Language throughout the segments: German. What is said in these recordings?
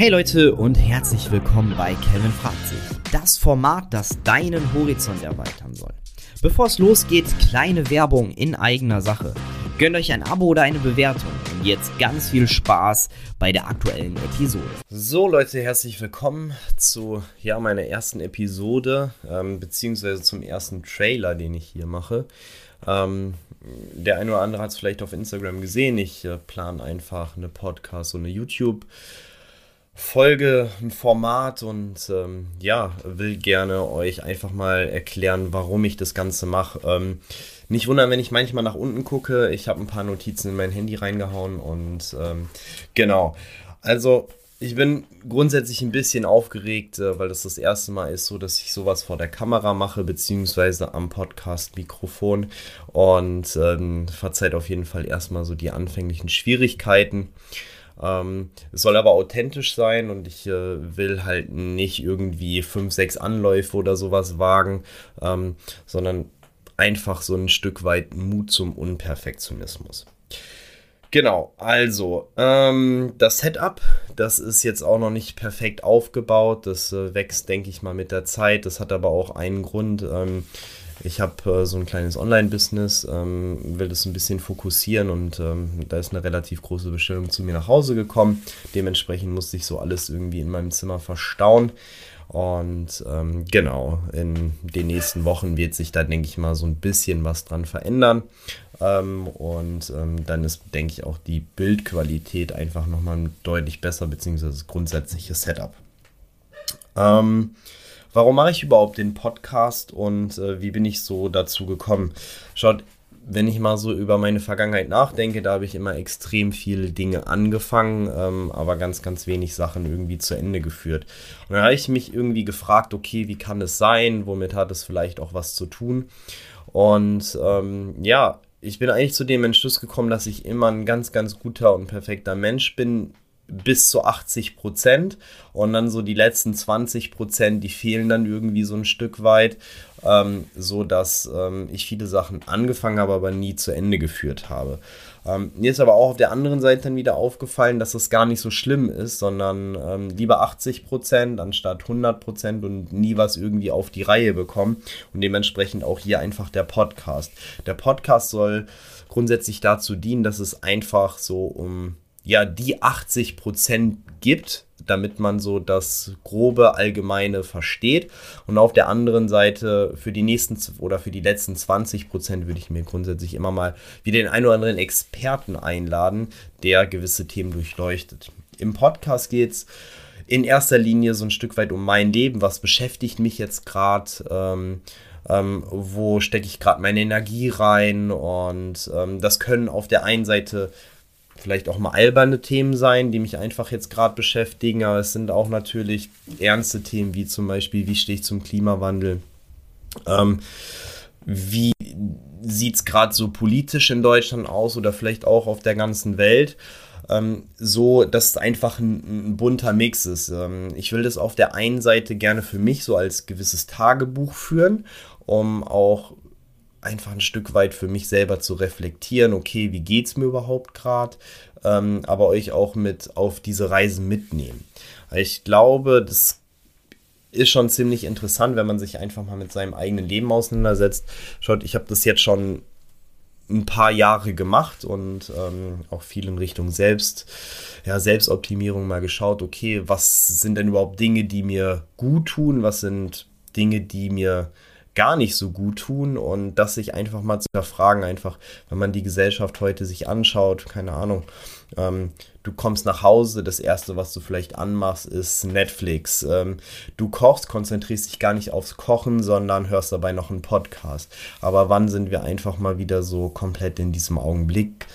Hey Leute und herzlich willkommen bei Kevin fragt sich. Das Format, das deinen Horizont erweitern soll. Bevor es losgeht, kleine Werbung in eigener Sache. Gönnt euch ein Abo oder eine Bewertung und jetzt ganz viel Spaß bei der aktuellen Episode. So Leute, herzlich willkommen zu ja, meiner ersten Episode, ähm, beziehungsweise zum ersten Trailer, den ich hier mache. Ähm, der eine oder andere hat es vielleicht auf Instagram gesehen. Ich äh, plane einfach eine Podcast und eine YouTube. Folge, ein Format und ähm, ja, will gerne euch einfach mal erklären, warum ich das Ganze mache. Ähm, nicht wundern, wenn ich manchmal nach unten gucke. Ich habe ein paar Notizen in mein Handy reingehauen und ähm, genau. Also ich bin grundsätzlich ein bisschen aufgeregt, äh, weil das das erste Mal ist, so dass ich sowas vor der Kamera mache, beziehungsweise am Podcast-Mikrofon. Und ähm, verzeiht auf jeden Fall erstmal so die anfänglichen Schwierigkeiten. Ähm, es soll aber authentisch sein und ich äh, will halt nicht irgendwie fünf, sechs Anläufe oder sowas wagen, ähm, sondern einfach so ein Stück weit Mut zum Unperfektionismus. Genau, also ähm, das Setup, das ist jetzt auch noch nicht perfekt aufgebaut. Das äh, wächst, denke ich mal, mit der Zeit. Das hat aber auch einen Grund. Ähm, ich habe äh, so ein kleines Online-Business, ähm, will das ein bisschen fokussieren und ähm, da ist eine relativ große Bestellung zu mir nach Hause gekommen. Dementsprechend musste ich so alles irgendwie in meinem Zimmer verstauen. Und ähm, genau, in den nächsten Wochen wird sich da, denke ich mal, so ein bisschen was dran verändern. Ähm, und ähm, dann ist, denke ich, auch die Bildqualität einfach nochmal deutlich besser, beziehungsweise das grundsätzliche Setup. Ähm, warum mache ich überhaupt den Podcast und äh, wie bin ich so dazu gekommen? Schaut, wenn ich mal so über meine Vergangenheit nachdenke, da habe ich immer extrem viele Dinge angefangen, ähm, aber ganz, ganz wenig Sachen irgendwie zu Ende geführt. Und dann habe ich mich irgendwie gefragt, okay, wie kann es sein? Womit hat es vielleicht auch was zu tun? Und ähm, ja, ich bin eigentlich zu dem Entschluss gekommen, dass ich immer ein ganz, ganz guter und perfekter Mensch bin, bis zu 80 Prozent und dann so die letzten 20 Prozent, die fehlen dann irgendwie so ein Stück weit, ähm, so dass ähm, ich viele Sachen angefangen habe, aber nie zu Ende geführt habe. Ähm, mir ist aber auch auf der anderen Seite dann wieder aufgefallen, dass das gar nicht so schlimm ist, sondern ähm, lieber 80 Prozent anstatt 100 Prozent und nie was irgendwie auf die Reihe bekommen und dementsprechend auch hier einfach der Podcast. Der Podcast soll grundsätzlich dazu dienen, dass es einfach so um ja die 80 Prozent gibt, damit man so das grobe Allgemeine versteht. Und auf der anderen Seite für die nächsten oder für die letzten 20 Prozent würde ich mir grundsätzlich immer mal wieder den einen oder anderen Experten einladen, der gewisse Themen durchleuchtet. Im Podcast geht es in erster Linie so ein Stück weit um mein Leben. Was beschäftigt mich jetzt gerade? Ähm, ähm, wo stecke ich gerade meine Energie rein? Und ähm, das können auf der einen Seite vielleicht auch mal alberne Themen sein, die mich einfach jetzt gerade beschäftigen, aber es sind auch natürlich ernste Themen, wie zum Beispiel, wie stehe ich zum Klimawandel? Ähm, wie sieht es gerade so politisch in Deutschland aus oder vielleicht auch auf der ganzen Welt? Ähm, so, dass es einfach ein, ein bunter Mix ist. Ähm, ich will das auf der einen Seite gerne für mich so als gewisses Tagebuch führen, um auch einfach ein Stück weit für mich selber zu reflektieren, okay, wie geht es mir überhaupt gerade, ähm, aber euch auch mit auf diese Reisen mitnehmen. Ich glaube, das ist schon ziemlich interessant, wenn man sich einfach mal mit seinem eigenen Leben auseinandersetzt. Schaut, ich habe das jetzt schon ein paar Jahre gemacht und ähm, auch viel in Richtung Selbst, ja, Selbstoptimierung mal geschaut, okay, was sind denn überhaupt Dinge, die mir gut tun, was sind Dinge, die mir gar nicht so gut tun und das sich einfach mal zu hinterfragen, einfach, wenn man die Gesellschaft heute sich anschaut, keine Ahnung, ähm, du kommst nach Hause, das erste, was du vielleicht anmachst, ist Netflix. Ähm, du kochst, konzentrierst dich gar nicht aufs Kochen, sondern hörst dabei noch einen Podcast. Aber wann sind wir einfach mal wieder so komplett in diesem Augenblick?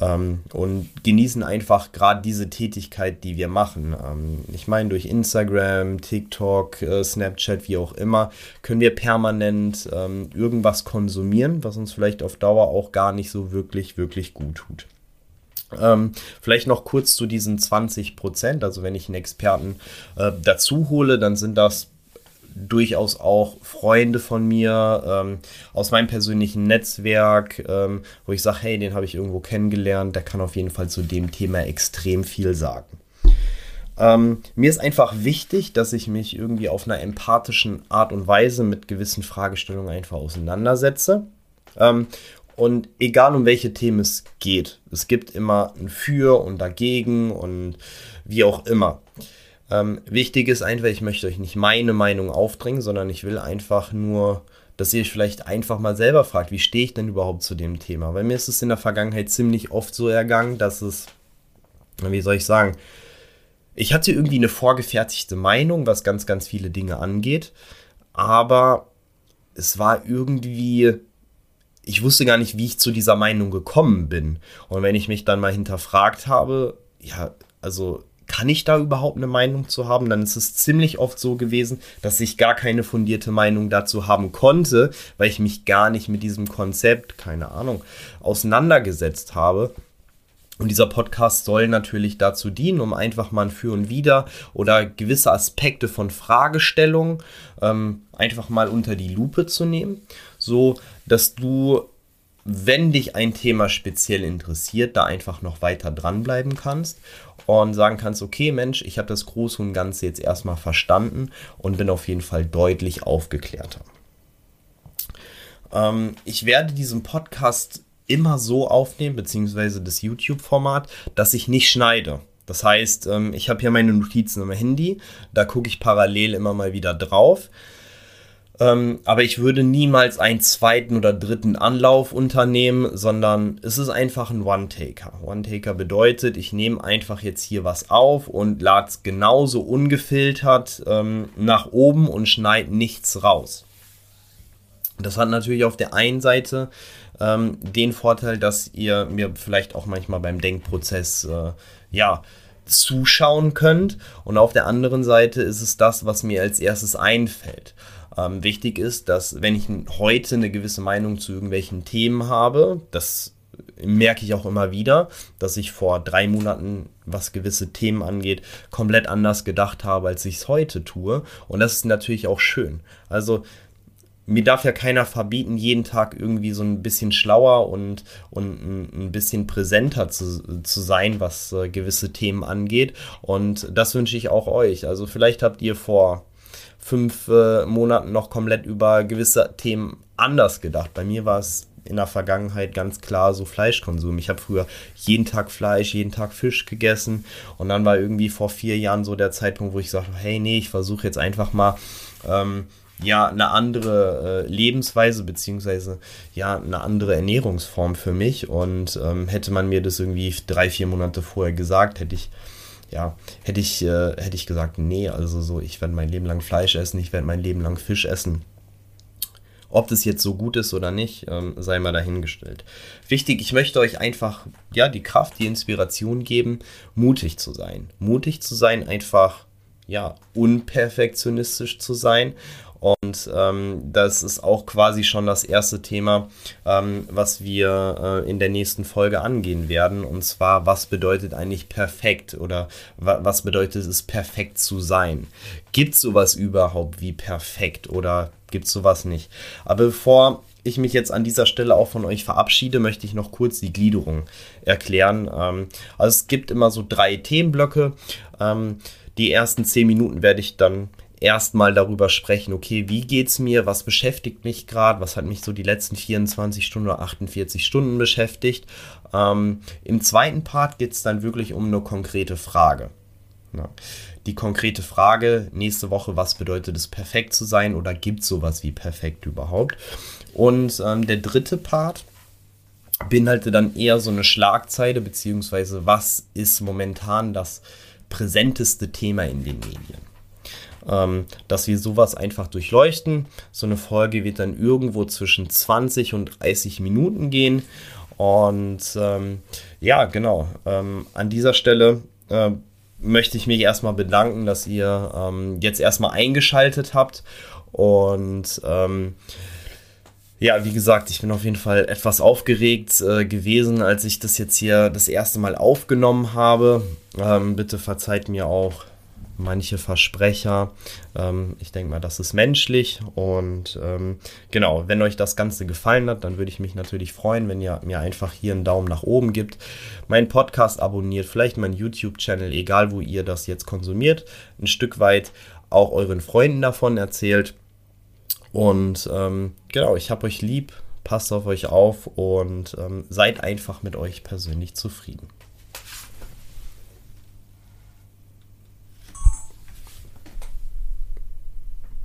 ähm, und genießen einfach gerade diese Tätigkeit, die wir machen. Ähm, ich meine, durch Instagram, TikTok, äh, Snapchat, wie auch immer, können wir permanent ähm, irgendwas konsumieren, was uns vielleicht auf Dauer auch gar nicht so wirklich, wirklich gut tut. Ähm, vielleicht noch kurz zu diesen 20 Prozent. Also wenn ich einen Experten äh, dazu hole, dann sind das durchaus auch Freunde von mir ähm, aus meinem persönlichen Netzwerk, ähm, wo ich sage, hey, den habe ich irgendwo kennengelernt, der kann auf jeden Fall zu dem Thema extrem viel sagen. Ähm, mir ist einfach wichtig, dass ich mich irgendwie auf einer empathischen Art und Weise mit gewissen Fragestellungen einfach auseinandersetze. Und egal um welche Themen es geht, es gibt immer ein Für und Dagegen und wie auch immer. Ähm, wichtig ist einfach, ich möchte euch nicht meine Meinung aufdringen, sondern ich will einfach nur, dass ihr euch vielleicht einfach mal selber fragt, wie stehe ich denn überhaupt zu dem Thema? Weil mir ist es in der Vergangenheit ziemlich oft so ergangen, dass es, wie soll ich sagen, ich hatte irgendwie eine vorgefertigte Meinung, was ganz, ganz viele Dinge angeht, aber es war irgendwie ich wusste gar nicht, wie ich zu dieser Meinung gekommen bin. Und wenn ich mich dann mal hinterfragt habe, ja, also kann ich da überhaupt eine Meinung zu haben? Dann ist es ziemlich oft so gewesen, dass ich gar keine fundierte Meinung dazu haben konnte, weil ich mich gar nicht mit diesem Konzept, keine Ahnung, auseinandergesetzt habe. Und dieser Podcast soll natürlich dazu dienen, um einfach mal ein Für und Wider oder gewisse Aspekte von Fragestellungen ähm, einfach mal unter die Lupe zu nehmen, so dass du, wenn dich ein Thema speziell interessiert, da einfach noch weiter dranbleiben kannst und sagen kannst, okay Mensch, ich habe das Große und Ganze jetzt erstmal verstanden und bin auf jeden Fall deutlich aufgeklärter. Ähm, ich werde diesen Podcast immer so aufnehmen, beziehungsweise das YouTube-Format, dass ich nicht schneide. Das heißt, ähm, ich habe hier meine Notizen am Handy, da gucke ich parallel immer mal wieder drauf. Ähm, aber ich würde niemals einen zweiten oder dritten Anlauf unternehmen, sondern es ist einfach ein One-Taker. One-Taker bedeutet, ich nehme einfach jetzt hier was auf und lade es genauso ungefiltert ähm, nach oben und schneide nichts raus. Das hat natürlich auf der einen Seite ähm, den Vorteil, dass ihr mir vielleicht auch manchmal beim Denkprozess äh, ja zuschauen könnt. Und auf der anderen Seite ist es das, was mir als erstes einfällt. Ähm, wichtig ist, dass wenn ich heute eine gewisse Meinung zu irgendwelchen Themen habe, das merke ich auch immer wieder, dass ich vor drei Monaten, was gewisse Themen angeht, komplett anders gedacht habe, als ich es heute tue. Und das ist natürlich auch schön. Also mir darf ja keiner verbieten, jeden Tag irgendwie so ein bisschen schlauer und, und ein, bisschen präsenter zu, zu sein, was äh, gewisse Themen angeht. Und das wünsche ich auch euch. Also vielleicht habt ihr vor fünf äh, Monaten noch komplett über gewisse Themen anders gedacht. Bei mir war es in der Vergangenheit ganz klar so Fleischkonsum. Ich habe früher jeden Tag Fleisch, jeden Tag Fisch gegessen und dann war irgendwie vor vier Jahren so der Zeitpunkt, wo ich sagte, hey, nee, ich versuche jetzt einfach mal ähm, ja eine andere äh, Lebensweise beziehungsweise ja eine andere Ernährungsform für mich und ähm, hätte man mir das irgendwie drei vier Monate vorher gesagt hätte ich ja hätte ich äh, hätte ich gesagt nee also so ich werde mein Leben lang Fleisch essen ich werde mein Leben lang Fisch essen ob das jetzt so gut ist oder nicht, ähm, sei mal dahingestellt. Wichtig, ich möchte euch einfach ja die Kraft, die Inspiration geben, mutig zu sein. Mutig zu sein, einfach ja unperfektionistisch zu sein und ähm, das ist auch quasi schon das erste Thema, ähm, was wir äh, in der nächsten Folge angehen werden. Und zwar, was bedeutet eigentlich perfekt oder wa was bedeutet es, perfekt zu sein? Gibt es sowas überhaupt wie perfekt oder gibt es sowas nicht? Aber bevor ich mich jetzt an dieser Stelle auch von euch verabschiede, möchte ich noch kurz die Gliederung erklären. Ähm, also es gibt immer so drei Themenblöcke. Ähm, die ersten zehn Minuten werde ich dann erstmal darüber sprechen, okay, wie geht's mir, was beschäftigt mich gerade, was hat mich so die letzten 24 Stunden oder 48 Stunden beschäftigt. Ähm, Im zweiten Part geht es dann wirklich um eine konkrete Frage. Ja. Die konkrete Frage nächste Woche, was bedeutet es, perfekt zu sein oder gibt es sowas wie perfekt überhaupt? Und ähm, der dritte Part beinhaltet dann eher so eine Schlagzeile, beziehungsweise was ist momentan das präsenteste Thema in den Medien ähm, dass wir sowas einfach durchleuchten. So eine Folge wird dann irgendwo zwischen 20 und 30 Minuten gehen. Und ähm, ja, genau. Ähm, an dieser Stelle äh, möchte ich mich erstmal bedanken, dass ihr ähm, jetzt erstmal eingeschaltet habt. Und ähm, ja, wie gesagt, ich bin auf jeden Fall etwas aufgeregt äh, gewesen, als ich das jetzt hier das erste Mal aufgenommen habe. Ähm, bitte verzeiht mir auch manche Versprecher. Ähm, ich denke mal, das ist menschlich. Und ähm, genau, wenn euch das Ganze gefallen hat, dann würde ich mich natürlich freuen, wenn ihr mir einfach hier einen Daumen nach oben gibt, meinen Podcast abonniert, vielleicht meinen YouTube-Channel, egal wo ihr das jetzt konsumiert, ein Stück weit auch euren Freunden davon erzählt. Und ähm, genau, ich habe euch lieb, passt auf euch auf und ähm, seid einfach mit euch persönlich zufrieden.